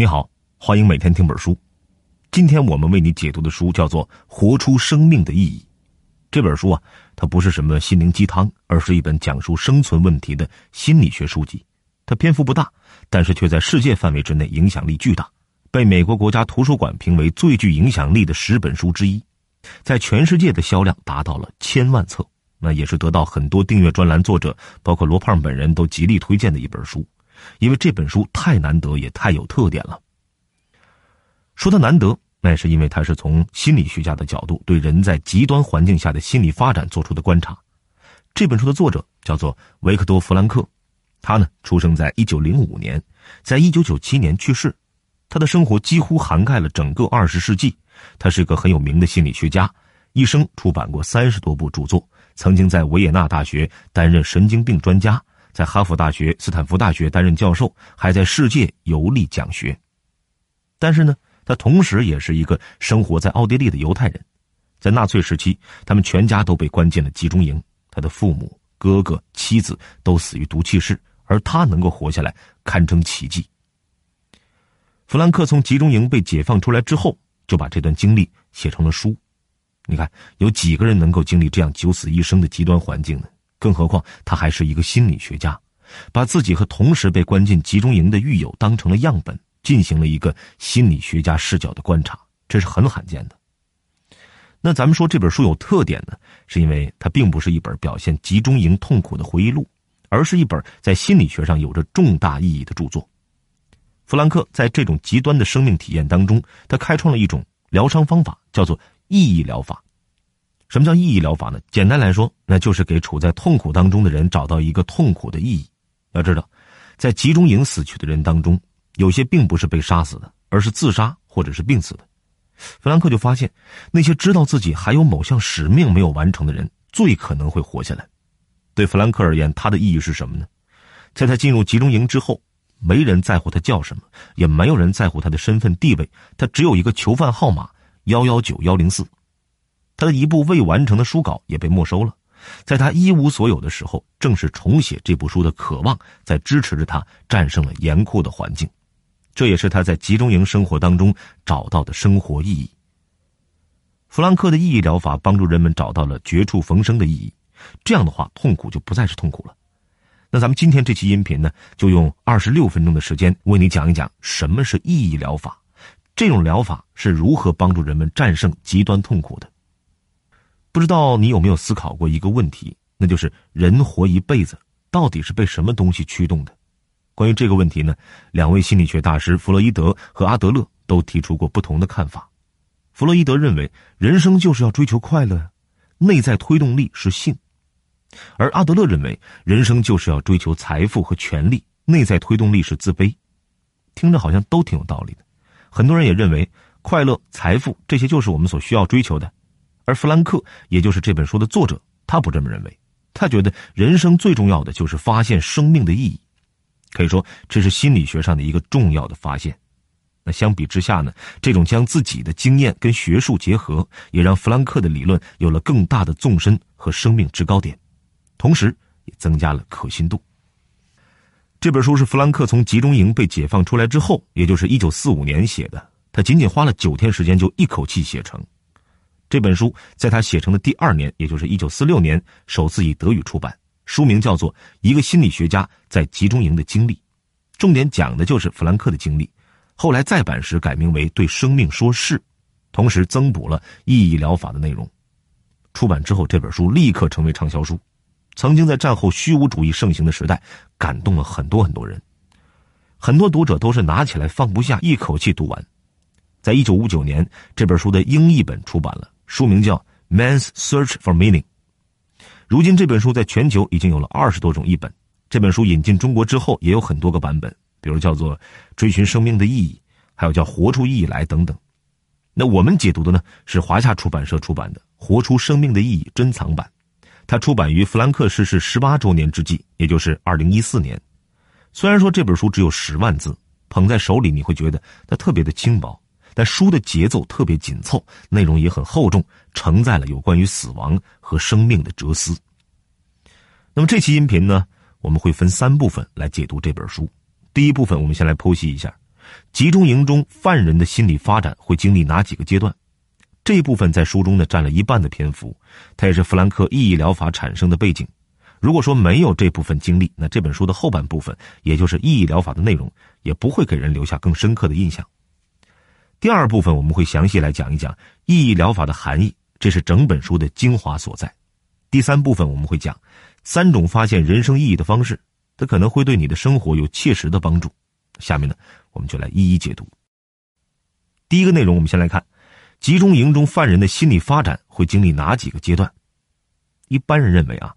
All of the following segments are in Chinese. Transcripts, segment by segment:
你好，欢迎每天听本书。今天我们为你解读的书叫做《活出生命的意义》。这本书啊，它不是什么心灵鸡汤，而是一本讲述生存问题的心理学书籍。它篇幅不大，但是却在世界范围之内影响力巨大，被美国国家图书馆评为最具影响力的十本书之一，在全世界的销量达到了千万册。那也是得到很多订阅专栏作者，包括罗胖本人都极力推荐的一本书。因为这本书太难得，也太有特点了。说它难得，那是因为它是从心理学家的角度对人在极端环境下的心理发展做出的观察。这本书的作者叫做维克多·弗兰克，他呢出生在一九零五年，在一九九七年去世。他的生活几乎涵盖了整个二十世纪。他是个很有名的心理学家，一生出版过三十多部著作，曾经在维也纳大学担任神经病专家。在哈佛大学、斯坦福大学担任教授，还在世界游历讲学。但是呢，他同时也是一个生活在奥地利的犹太人。在纳粹时期，他们全家都被关进了集中营，他的父母、哥哥、妻子都死于毒气室，而他能够活下来，堪称奇迹。弗兰克从集中营被解放出来之后，就把这段经历写成了书。你看，有几个人能够经历这样九死一生的极端环境呢？更何况他还是一个心理学家，把自己和同时被关进集中营的狱友当成了样本，进行了一个心理学家视角的观察，这是很罕见的。那咱们说这本书有特点呢，是因为它并不是一本表现集中营痛苦的回忆录，而是一本在心理学上有着重大意义的著作。弗兰克在这种极端的生命体验当中，他开创了一种疗伤方法，叫做意义疗法。什么叫意义疗法呢？简单来说，那就是给处在痛苦当中的人找到一个痛苦的意义。要知道，在集中营死去的人当中，有些并不是被杀死的，而是自杀或者是病死的。弗兰克就发现，那些知道自己还有某项使命没有完成的人，最可能会活下来。对弗兰克而言，他的意义是什么呢？在他进入集中营之后，没人在乎他叫什么，也没有人在乎他的身份地位，他只有一个囚犯号码：幺幺九幺零四。他的一部未完成的书稿也被没收了，在他一无所有的时候，正是重写这部书的渴望在支持着他战胜了严酷的环境，这也是他在集中营生活当中找到的生活意义。弗兰克的意义疗法帮助人们找到了绝处逢生的意义，这样的话，痛苦就不再是痛苦了。那咱们今天这期音频呢，就用二十六分钟的时间为你讲一讲什么是意义疗法，这种疗法是如何帮助人们战胜极端痛苦的。不知道你有没有思考过一个问题，那就是人活一辈子到底是被什么东西驱动的？关于这个问题呢，两位心理学大师弗洛伊德和阿德勒都提出过不同的看法。弗洛伊德认为人生就是要追求快乐，内在推动力是性；而阿德勒认为人生就是要追求财富和权力，内在推动力是自卑。听着好像都挺有道理的，很多人也认为快乐、财富这些就是我们所需要追求的。而弗兰克，也就是这本书的作者，他不这么认为。他觉得人生最重要的就是发现生命的意义，可以说这是心理学上的一个重要的发现。那相比之下呢，这种将自己的经验跟学术结合，也让弗兰克的理论有了更大的纵深和生命制高点，同时也增加了可信度。这本书是弗兰克从集中营被解放出来之后，也就是一九四五年写的，他仅仅花了九天时间就一口气写成。这本书在他写成的第二年，也就是一九四六年，首次以德语出版。书名叫做《一个心理学家在集中营的经历》，重点讲的就是弗兰克的经历。后来再版时改名为《对生命说是》，同时增补了意义疗法的内容。出版之后，这本书立刻成为畅销书。曾经在战后虚无主义盛行的时代，感动了很多很多人。很多读者都是拿起来放不下，一口气读完。在一九五九年，这本书的英译本出版了。书名叫《Man's Search for Meaning》。如今这本书在全球已经有了二十多种译本。这本书引进中国之后，也有很多个版本，比如叫做《追寻生命的意义》，还有叫《活出意义来》等等。那我们解读的呢，是华夏出版社出版的《活出生命的意义》珍藏版。它出版于弗兰克逝世十八周年之际，也就是二零一四年。虽然说这本书只有十万字，捧在手里你会觉得它特别的轻薄。但书的节奏特别紧凑，内容也很厚重，承载了有关于死亡和生命的哲思。那么这期音频呢，我们会分三部分来解读这本书。第一部分，我们先来剖析一下集中营中犯人的心理发展会经历哪几个阶段？这一部分在书中呢占了一半的篇幅，它也是弗兰克意义疗法产生的背景。如果说没有这部分经历，那这本书的后半部分，也就是意义疗法的内容，也不会给人留下更深刻的印象。第二部分我们会详细来讲一讲意义疗法的含义，这是整本书的精华所在。第三部分我们会讲三种发现人生意义的方式，它可能会对你的生活有切实的帮助。下面呢，我们就来一一解读。第一个内容，我们先来看集中营中犯人的心理发展会经历哪几个阶段？一般人认为啊。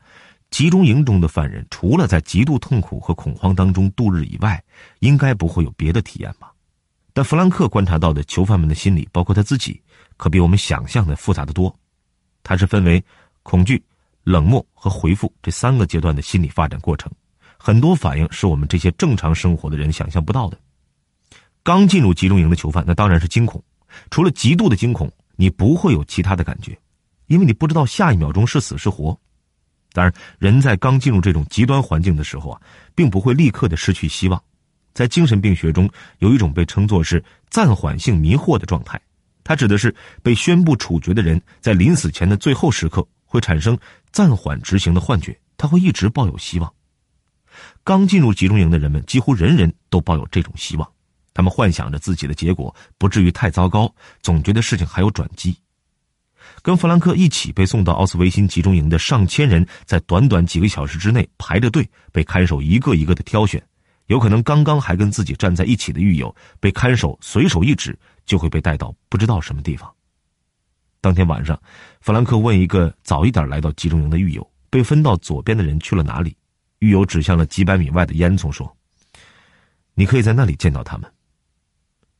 集中营中的犯人，除了在极度痛苦和恐慌当中度日以外，应该不会有别的体验吧？但弗兰克观察到的囚犯们的心理，包括他自己，可比我们想象的复杂的多。它是分为恐惧、冷漠和回复这三个阶段的心理发展过程，很多反应是我们这些正常生活的人想象不到的。刚进入集中营的囚犯，那当然是惊恐。除了极度的惊恐，你不会有其他的感觉，因为你不知道下一秒钟是死是活。当然，人在刚进入这种极端环境的时候啊，并不会立刻的失去希望。在精神病学中，有一种被称作是暂缓性迷惑的状态，它指的是被宣布处决的人在临死前的最后时刻会产生暂缓执行的幻觉，他会一直抱有希望。刚进入集中营的人们几乎人人都抱有这种希望，他们幻想着自己的结果不至于太糟糕，总觉得事情还有转机。跟弗兰克一起被送到奥斯维辛集中营的上千人，在短短几个小时之内排着队，被看守一个一个的挑选。有可能刚刚还跟自己站在一起的狱友，被看守随手一指，就会被带到不知道什么地方。当天晚上，弗兰克问一个早一点来到集中营的狱友：“被分到左边的人去了哪里？”狱友指向了几百米外的烟囱，说：“你可以在那里见到他们。”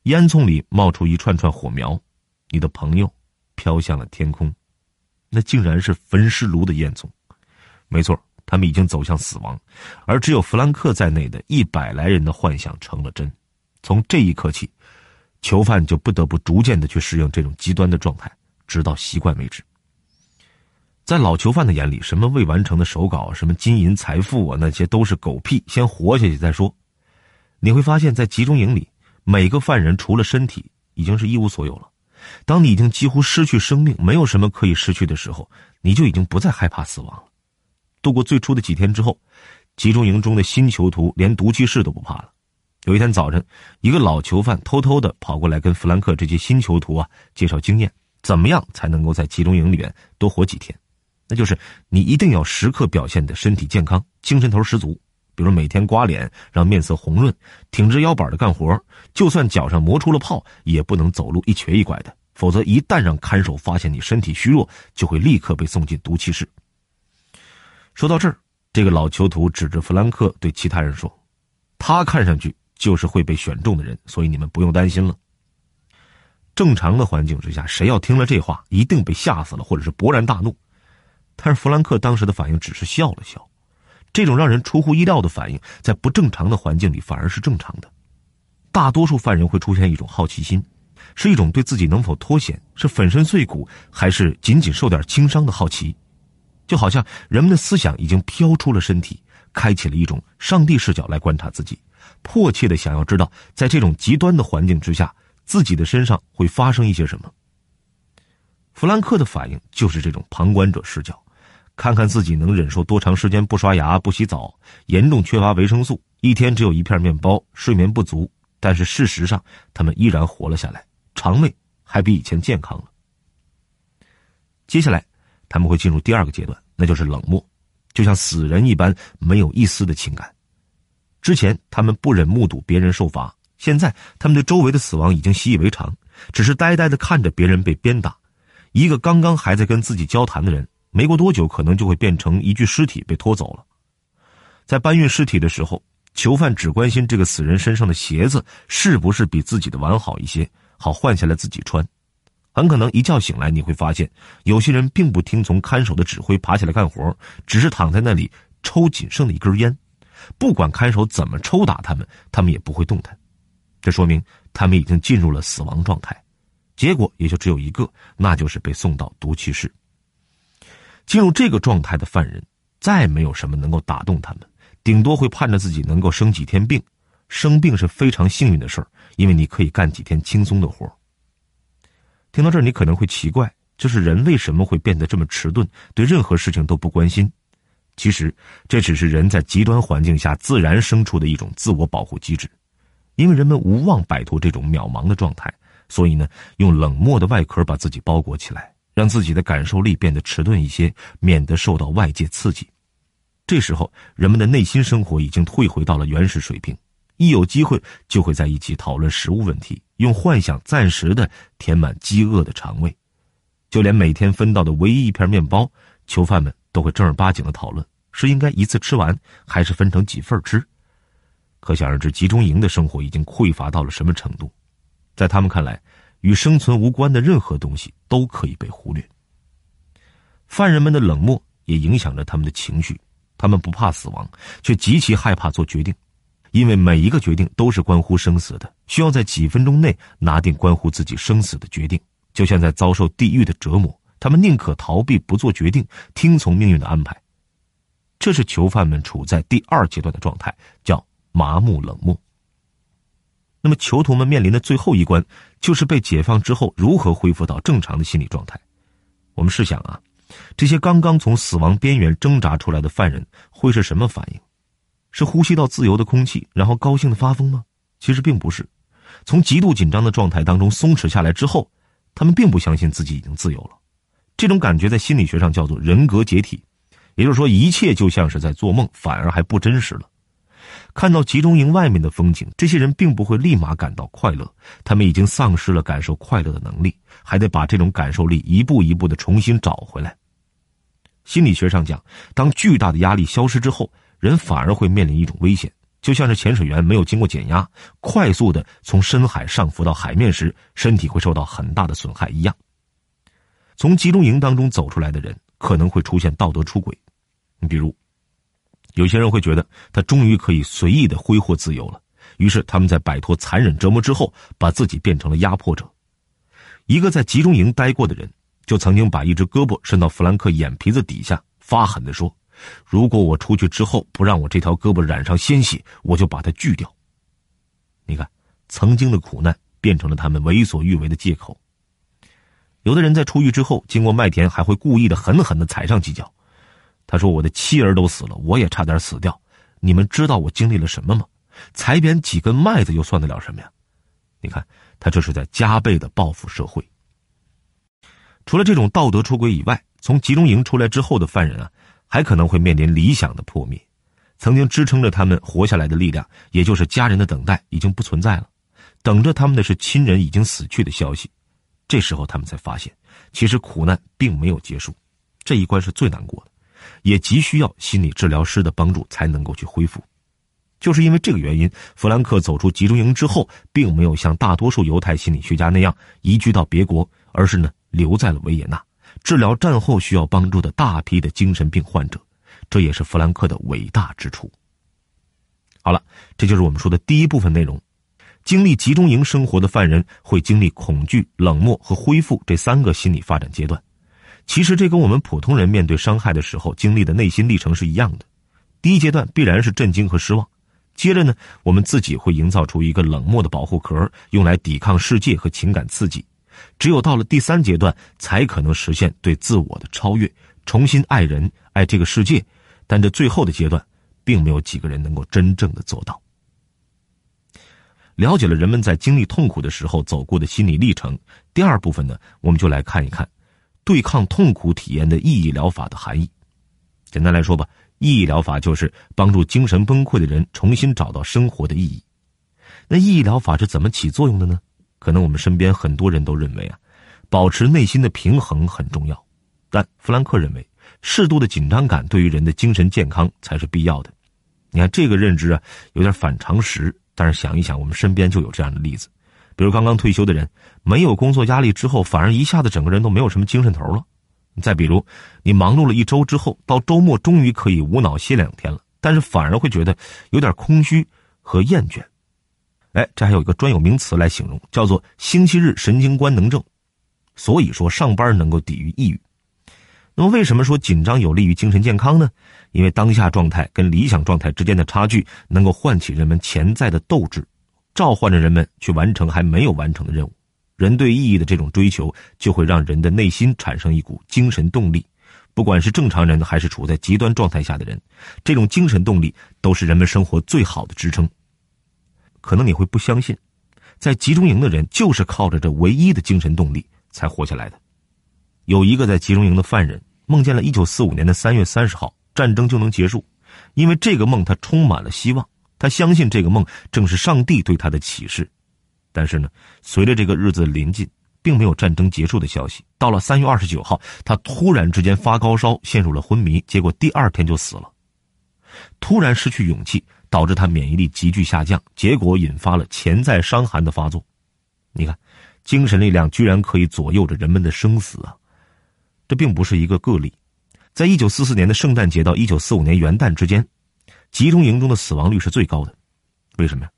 烟囱里冒出一串串火苗，你的朋友。飘向了天空，那竟然是焚尸炉的烟囱。没错，他们已经走向死亡，而只有弗兰克在内的一百来人的幻想成了真。从这一刻起，囚犯就不得不逐渐的去适应这种极端的状态，直到习惯为止。在老囚犯的眼里，什么未完成的手稿，什么金银财富啊，那些都是狗屁，先活下去再说。你会发现在集中营里，每个犯人除了身体，已经是一无所有了。当你已经几乎失去生命，没有什么可以失去的时候，你就已经不再害怕死亡了。度过最初的几天之后，集中营中的新囚徒连毒气室都不怕了。有一天早晨，一个老囚犯偷偷的跑过来跟弗兰克这些新囚徒啊介绍经验，怎么样才能够在集中营里面多活几天？那就是你一定要时刻表现的身体健康，精神头十足。比如每天刮脸，让面色红润，挺直腰板的干活。就算脚上磨出了泡，也不能走路一瘸一拐的，否则一旦让看守发现你身体虚弱，就会立刻被送进毒气室。说到这儿，这个老囚徒指着弗兰克对其他人说：“他看上去就是会被选中的人，所以你们不用担心了。”正常的环境之下，谁要听了这话，一定被吓死了，或者是勃然大怒。但是弗兰克当时的反应只是笑了笑。这种让人出乎意料的反应，在不正常的环境里反而是正常的。大多数犯人会出现一种好奇心，是一种对自己能否脱险、是粉身碎骨，还是仅仅受点轻伤的好奇。就好像人们的思想已经飘出了身体，开启了一种上帝视角来观察自己，迫切的想要知道，在这种极端的环境之下，自己的身上会发生一些什么。弗兰克的反应就是这种旁观者视角。看看自己能忍受多长时间不刷牙不洗澡，严重缺乏维生素，一天只有一片面包，睡眠不足。但是事实上，他们依然活了下来，肠胃还比以前健康了。接下来，他们会进入第二个阶段，那就是冷漠，就像死人一般，没有一丝的情感。之前他们不忍目睹别人受罚，现在他们对周围的死亡已经习以为常，只是呆呆的看着别人被鞭打。一个刚刚还在跟自己交谈的人。没过多久，可能就会变成一具尸体被拖走了。在搬运尸体的时候，囚犯只关心这个死人身上的鞋子是不是比自己的完好一些，好换下来自己穿。很可能一觉醒来，你会发现有些人并不听从看守的指挥爬起来干活，只是躺在那里抽仅剩的一根烟。不管看守怎么抽打他们，他们也不会动弹。这说明他们已经进入了死亡状态。结果也就只有一个，那就是被送到毒气室。进入这个状态的犯人，再没有什么能够打动他们，顶多会盼着自己能够生几天病，生病是非常幸运的事儿，因为你可以干几天轻松的活听到这儿，你可能会奇怪，就是人为什么会变得这么迟钝，对任何事情都不关心？其实，这只是人在极端环境下自然生出的一种自我保护机制。因为人们无望摆脱这种渺茫的状态，所以呢，用冷漠的外壳把自己包裹起来，让自己的感受力变得迟钝一些，免得受到外界刺激。这时候，人们的内心生活已经退回到了原始水平。一有机会，就会在一起讨论食物问题，用幻想暂时的填满饥饿的肠胃。就连每天分到的唯一一片面包，囚犯们都会正儿八经的讨论：是应该一次吃完，还是分成几份吃？可想而知，集中营的生活已经匮乏到了什么程度。在他们看来，与生存无关的任何东西都可以被忽略。犯人们的冷漠也影响着他们的情绪，他们不怕死亡，却极其害怕做决定。因为每一个决定都是关乎生死的，需要在几分钟内拿定关乎自己生死的决定，就像在遭受地狱的折磨。他们宁可逃避，不做决定，听从命运的安排。这是囚犯们处在第二阶段的状态，叫麻木冷漠。那么，囚徒们面临的最后一关，就是被解放之后如何恢复到正常的心理状态。我们试想啊，这些刚刚从死亡边缘挣扎出来的犯人会是什么反应？是呼吸到自由的空气，然后高兴的发疯吗？其实并不是。从极度紧张的状态当中松弛下来之后，他们并不相信自己已经自由了。这种感觉在心理学上叫做人格解体，也就是说，一切就像是在做梦，反而还不真实了。看到集中营外面的风景，这些人并不会立马感到快乐，他们已经丧失了感受快乐的能力，还得把这种感受力一步一步的重新找回来。心理学上讲，当巨大的压力消失之后。人反而会面临一种危险，就像是潜水员没有经过减压，快速的从深海上浮到海面时，身体会受到很大的损害一样。从集中营当中走出来的人可能会出现道德出轨，你比如，有些人会觉得他终于可以随意的挥霍自由了，于是他们在摆脱残忍折磨之后，把自己变成了压迫者。一个在集中营待过的人，就曾经把一只胳膊伸到弗兰克眼皮子底下，发狠的说。如果我出去之后不让我这条胳膊染上鲜血，我就把它锯掉。你看，曾经的苦难变成了他们为所欲为的借口。有的人在出狱之后，经过麦田，还会故意的狠狠的踩上几脚。他说：“我的妻儿都死了，我也差点死掉。你们知道我经历了什么吗？踩扁几根麦子又算得了什么呀？”你看，他这是在加倍的报复社会。除了这种道德出轨以外，从集中营出来之后的犯人啊。还可能会面临理想的破灭，曾经支撑着他们活下来的力量，也就是家人的等待已经不存在了，等着他们的是亲人已经死去的消息。这时候他们才发现，其实苦难并没有结束，这一关是最难过的，也急需要心理治疗师的帮助才能够去恢复。就是因为这个原因，弗兰克走出集中营之后，并没有像大多数犹太心理学家那样移居到别国，而是呢留在了维也纳。治疗战后需要帮助的大批的精神病患者，这也是弗兰克的伟大之处。好了，这就是我们说的第一部分内容。经历集中营生活的犯人会经历恐惧、冷漠和恢复这三个心理发展阶段。其实这跟我们普通人面对伤害的时候经历的内心历程是一样的。第一阶段必然是震惊和失望，接着呢，我们自己会营造出一个冷漠的保护壳，用来抵抗世界和情感刺激。只有到了第三阶段，才可能实现对自我的超越，重新爱人、爱这个世界。但这最后的阶段，并没有几个人能够真正的做到。了解了人们在经历痛苦的时候走过的心理历程，第二部分呢，我们就来看一看对抗痛苦体验的意义疗法的含义。简单来说吧，意义疗法就是帮助精神崩溃的人重新找到生活的意义。那意义疗法是怎么起作用的呢？可能我们身边很多人都认为啊，保持内心的平衡很重要，但弗兰克认为，适度的紧张感对于人的精神健康才是必要的。你看这个认知啊，有点反常识，但是想一想，我们身边就有这样的例子，比如刚刚退休的人，没有工作压力之后，反而一下子整个人都没有什么精神头了。再比如，你忙碌了一周之后，到周末终于可以无脑歇两天了，但是反而会觉得有点空虚和厌倦。哎，这还有一个专有名词来形容，叫做“星期日神经官能症”。所以说，上班能够抵御抑郁。那么，为什么说紧张有利于精神健康呢？因为当下状态跟理想状态之间的差距，能够唤起人们潜在的斗志，召唤着人们去完成还没有完成的任务。人对意义的这种追求，就会让人的内心产生一股精神动力。不管是正常人还是处在极端状态下的人，这种精神动力都是人们生活最好的支撑。可能你会不相信，在集中营的人就是靠着这唯一的精神动力才活下来的。有一个在集中营的犯人梦见了1945年的3月30号，战争就能结束，因为这个梦他充满了希望，他相信这个梦正是上帝对他的启示。但是呢，随着这个日子临近。并没有战争结束的消息。到了三月二十九号，他突然之间发高烧，陷入了昏迷，结果第二天就死了。突然失去勇气，导致他免疫力急剧下降，结果引发了潜在伤寒的发作。你看，精神力量居然可以左右着人们的生死啊！这并不是一个个例。在一九四四年的圣诞节到一九四五年元旦之间，集中营中的死亡率是最高的。为什么呀？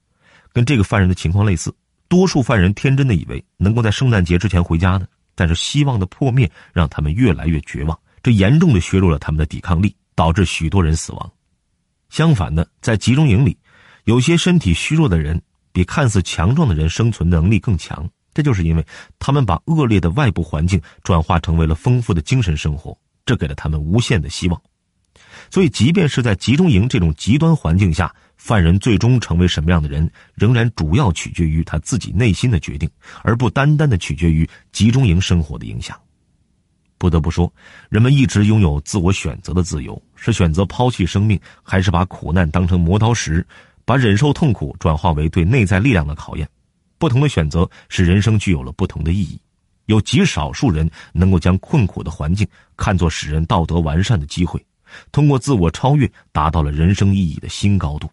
跟这个犯人的情况类似。多数犯人天真的以为能够在圣诞节之前回家呢，但是希望的破灭让他们越来越绝望，这严重的削弱了他们的抵抗力，导致许多人死亡。相反的，在集中营里，有些身体虚弱的人比看似强壮的人生存能力更强，这就是因为他们把恶劣的外部环境转化成为了丰富的精神生活，这给了他们无限的希望。所以，即便是在集中营这种极端环境下，犯人最终成为什么样的人，仍然主要取决于他自己内心的决定，而不单单的取决于集中营生活的影响。不得不说，人们一直拥有自我选择的自由，是选择抛弃生命，还是把苦难当成磨刀石，把忍受痛苦转化为对内在力量的考验。不同的选择使人生具有了不同的意义。有极少数人能够将困苦的环境看作使人道德完善的机会。通过自我超越，达到了人生意义的新高度。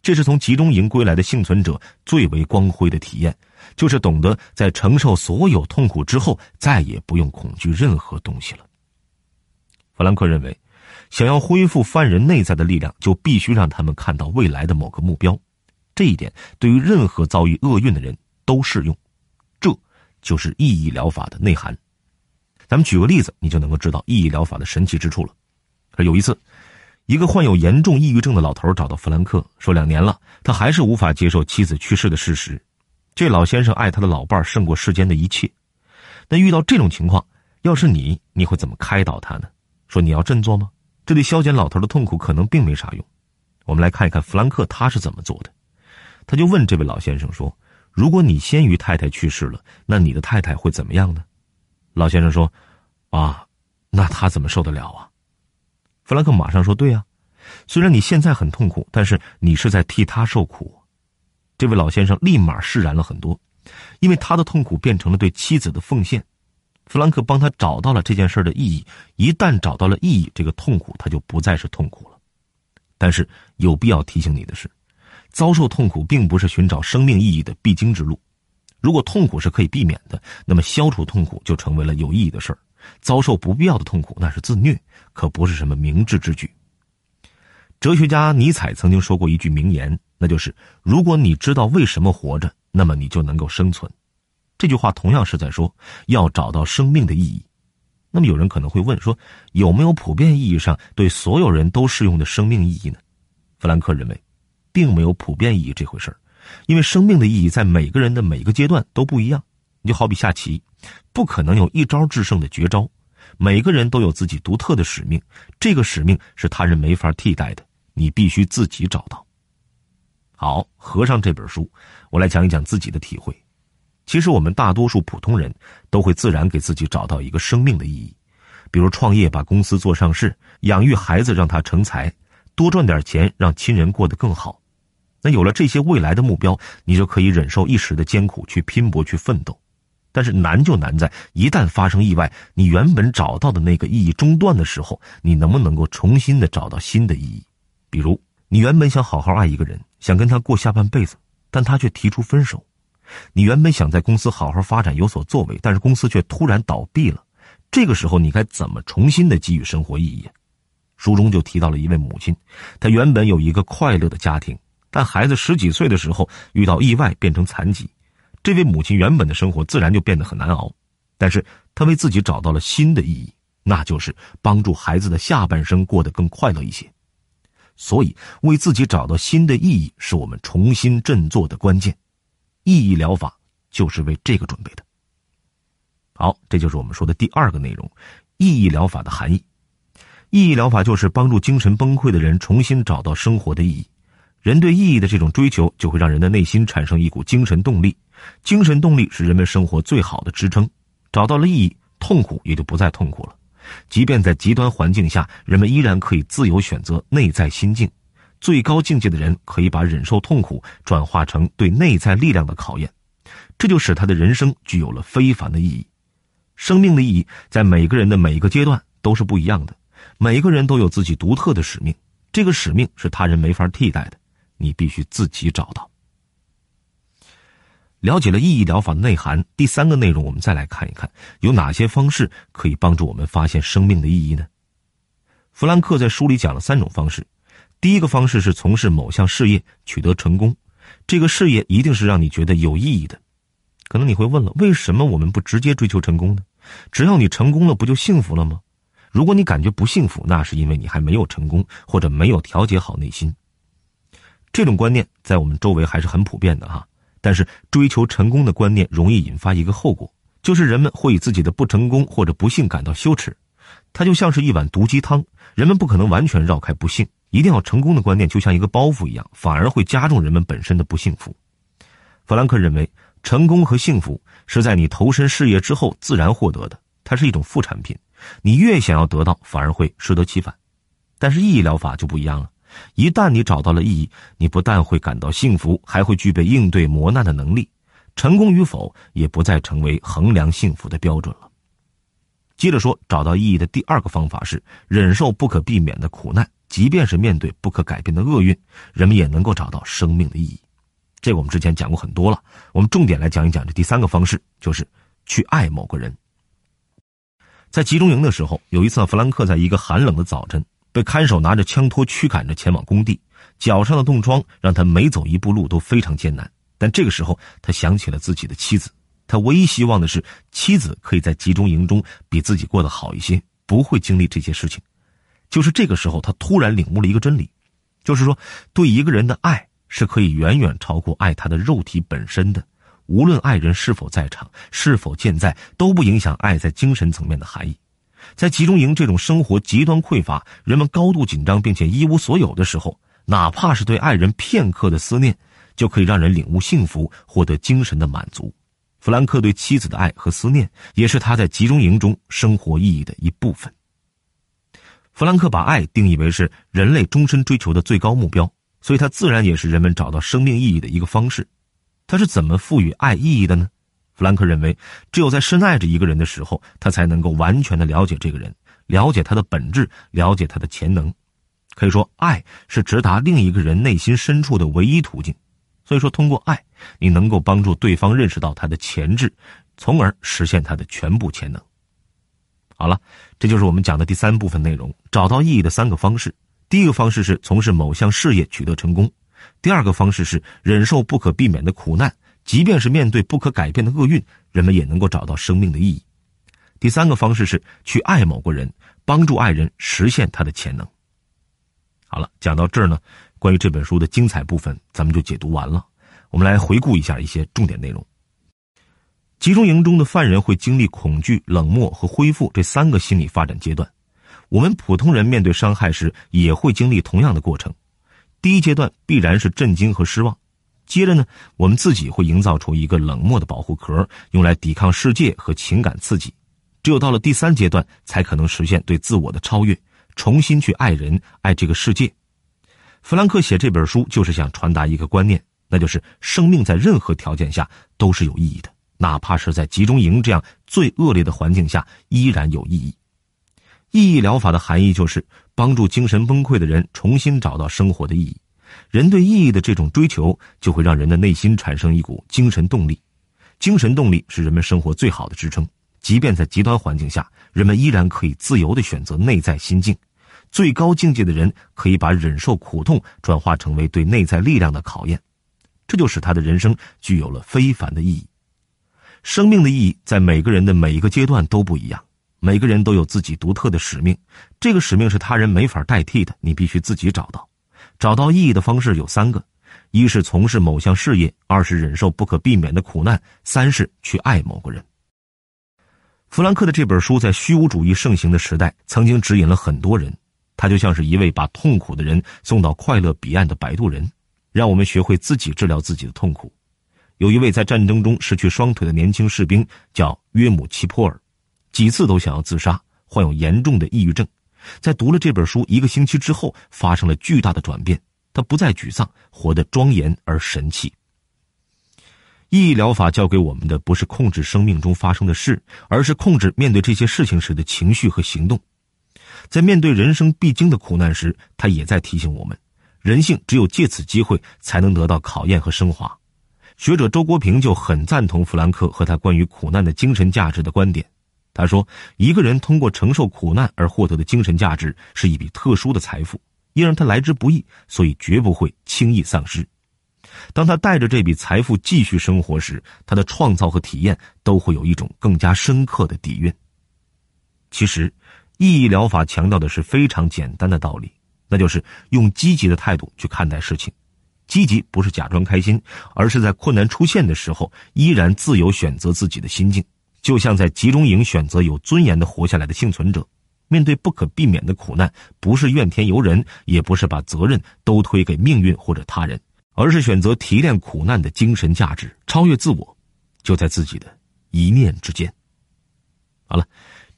这是从集中营归来的幸存者最为光辉的体验，就是懂得在承受所有痛苦之后，再也不用恐惧任何东西了。弗兰克认为，想要恢复犯人内在的力量，就必须让他们看到未来的某个目标。这一点对于任何遭遇厄运的人都适用。这就是意义疗法的内涵。咱们举个例子，你就能够知道意义疗法的神奇之处了。有一次，一个患有严重抑郁症的老头找到弗兰克，说两年了，他还是无法接受妻子去世的事实。这老先生爱他的老伴胜过世间的一切。那遇到这种情况，要是你，你会怎么开导他呢？说你要振作吗？这对消减老头的痛苦可能并没啥用。我们来看一看弗兰克他是怎么做的。他就问这位老先生说：“如果你先于太太去世了，那你的太太会怎么样呢？”老先生说：“啊，那他怎么受得了啊？”弗兰克马上说：“对呀，虽然你现在很痛苦，但是你是在替他受苦。”这位老先生立马释然了很多，因为他的痛苦变成了对妻子的奉献。弗兰克帮他找到了这件事的意义，一旦找到了意义，这个痛苦他就不再是痛苦了。但是有必要提醒你的是，遭受痛苦并不是寻找生命意义的必经之路。如果痛苦是可以避免的，那么消除痛苦就成为了有意义的事儿。遭受不必要的痛苦，那是自虐，可不是什么明智之举。哲学家尼采曾经说过一句名言，那就是：“如果你知道为什么活着，那么你就能够生存。”这句话同样是在说要找到生命的意义。那么有人可能会问说：“有没有普遍意义上对所有人都适用的生命意义呢？”弗兰克认为，并没有普遍意义这回事儿，因为生命的意义在每个人的每个阶段都不一样。你就好比下棋，不可能有一招制胜的绝招，每个人都有自己独特的使命，这个使命是他人没法替代的，你必须自己找到。好，合上这本书，我来讲一讲自己的体会。其实我们大多数普通人都会自然给自己找到一个生命的意义，比如创业把公司做上市，养育孩子让他成才，多赚点钱让亲人过得更好。那有了这些未来的目标，你就可以忍受一时的艰苦，去拼搏，去奋斗。但是难就难在，一旦发生意外，你原本找到的那个意义中断的时候，你能不能够重新的找到新的意义？比如，你原本想好好爱一个人，想跟他过下半辈子，但他却提出分手；你原本想在公司好好发展，有所作为，但是公司却突然倒闭了。这个时候，你该怎么重新的给予生活意义？书中就提到了一位母亲，她原本有一个快乐的家庭，但孩子十几岁的时候遇到意外，变成残疾。这位母亲原本的生活自然就变得很难熬，但是她为自己找到了新的意义，那就是帮助孩子的下半生过得更快乐一些。所以，为自己找到新的意义，是我们重新振作的关键。意义疗法就是为这个准备的。好，这就是我们说的第二个内容：意义疗法的含义。意义疗法就是帮助精神崩溃的人重新找到生活的意义。人对意义的这种追求，就会让人的内心产生一股精神动力。精神动力是人们生活最好的支撑。找到了意义，痛苦也就不再痛苦了。即便在极端环境下，人们依然可以自由选择内在心境。最高境界的人可以把忍受痛苦转化成对内在力量的考验，这就使他的人生具有了非凡的意义。生命的意义在每个人的每一个阶段都是不一样的，每个人都有自己独特的使命，这个使命是他人没法替代的，你必须自己找到。了解了意义疗法的内涵，第三个内容我们再来看一看有哪些方式可以帮助我们发现生命的意义呢？弗兰克在书里讲了三种方式。第一个方式是从事某项事业取得成功，这个事业一定是让你觉得有意义的。可能你会问了，为什么我们不直接追求成功呢？只要你成功了，不就幸福了吗？如果你感觉不幸福，那是因为你还没有成功，或者没有调节好内心。这种观念在我们周围还是很普遍的哈。但是追求成功的观念容易引发一个后果，就是人们会以自己的不成功或者不幸感到羞耻。它就像是一碗毒鸡汤，人们不可能完全绕开不幸。一定要成功的观念就像一个包袱一样，反而会加重人们本身的不幸福。弗兰克认为，成功和幸福是在你投身事业之后自然获得的，它是一种副产品。你越想要得到，反而会适得其反。但是意义疗法就不一样了，一旦你找到了意义，你不但会感到幸福，还会具备应对磨难的能力。成功与否也不再成为衡量幸福的标准了。接着说，找到意义的第二个方法是忍受不可避免的苦难。即便是面对不可改变的厄运，人们也能够找到生命的意义。这个我们之前讲过很多了。我们重点来讲一讲这第三个方式，就是去爱某个人。在集中营的时候，有一次弗兰克在一个寒冷的早晨，被看守拿着枪托驱赶着前往工地，脚上的冻疮让他每走一步路都非常艰难。但这个时候，他想起了自己的妻子，他唯一希望的是妻子可以在集中营中比自己过得好一些，不会经历这些事情。就是这个时候，他突然领悟了一个真理，就是说，对一个人的爱是可以远远超过爱他的肉体本身的。无论爱人是否在场，是否健在，都不影响爱在精神层面的含义。在集中营这种生活极端匮乏、人们高度紧张并且一无所有的时候，哪怕是对爱人片刻的思念，就可以让人领悟幸福，获得精神的满足。弗兰克对妻子的爱和思念，也是他在集中营中生活意义的一部分。弗兰克把爱定义为是人类终身追求的最高目标，所以它自然也是人们找到生命意义的一个方式。他是怎么赋予爱意义的呢？弗兰克认为，只有在深爱着一个人的时候，他才能够完全的了解这个人，了解他的本质，了解他的潜能。可以说，爱是直达另一个人内心深处的唯一途径。所以说，通过爱，你能够帮助对方认识到他的潜质，从而实现他的全部潜能。好了，这就是我们讲的第三部分内容。找到意义的三个方式：第一个方式是从事某项事业取得成功；第二个方式是忍受不可避免的苦难，即便是面对不可改变的厄运，人们也能够找到生命的意义；第三个方式是去爱某个人，帮助爱人实现他的潜能。好了，讲到这儿呢，关于这本书的精彩部分，咱们就解读完了。我们来回顾一下一些重点内容。集中营中的犯人会经历恐惧、冷漠和恢复这三个心理发展阶段。我们普通人面对伤害时也会经历同样的过程。第一阶段必然是震惊和失望，接着呢，我们自己会营造出一个冷漠的保护壳，用来抵抗世界和情感刺激。只有到了第三阶段，才可能实现对自我的超越，重新去爱人、爱这个世界。弗兰克写这本书就是想传达一个观念，那就是生命在任何条件下都是有意义的。哪怕是在集中营这样最恶劣的环境下，依然有意义。意义疗法的含义就是帮助精神崩溃的人重新找到生活的意义。人对意义的这种追求，就会让人的内心产生一股精神动力。精神动力是人们生活最好的支撑。即便在极端环境下，人们依然可以自由的选择内在心境。最高境界的人可以把忍受苦痛转化成为对内在力量的考验，这就使他的人生具有了非凡的意义。生命的意义在每个人的每一个阶段都不一样，每个人都有自己独特的使命，这个使命是他人没法代替的，你必须自己找到。找到意义的方式有三个：一是从事某项事业，二是忍受不可避免的苦难，三是去爱某个人。弗兰克的这本书在虚无主义盛行的时代，曾经指引了很多人。他就像是一位把痛苦的人送到快乐彼岸的摆渡人，让我们学会自己治疗自己的痛苦。有一位在战争中失去双腿的年轻士兵，叫约姆齐普尔，几次都想要自杀，患有严重的抑郁症。在读了这本书一个星期之后，发生了巨大的转变。他不再沮丧，活得庄严而神气。意义疗法教给我们的不是控制生命中发生的事，而是控制面对这些事情时的情绪和行动。在面对人生必经的苦难时，他也在提醒我们：人性只有借此机会才能得到考验和升华。学者周国平就很赞同弗兰克和他关于苦难的精神价值的观点。他说：“一个人通过承受苦难而获得的精神价值是一笔特殊的财富，因而他来之不易，所以绝不会轻易丧失。当他带着这笔财富继续生活时，他的创造和体验都会有一种更加深刻的底蕴。其实。”意义疗法强调的是非常简单的道理，那就是用积极的态度去看待事情。积极不是假装开心，而是在困难出现的时候，依然自由选择自己的心境。就像在集中营选择有尊严的活下来的幸存者，面对不可避免的苦难，不是怨天尤人，也不是把责任都推给命运或者他人，而是选择提炼苦难的精神价值，超越自我，就在自己的一念之间。好了。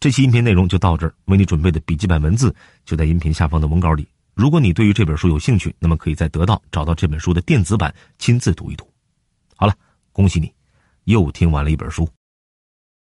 这期音频内容就到这儿，为你准备的笔记本文字就在音频下方的文稿里。如果你对于这本书有兴趣，那么可以在得到找到这本书的电子版，亲自读一读。好了，恭喜你，又听完了一本书。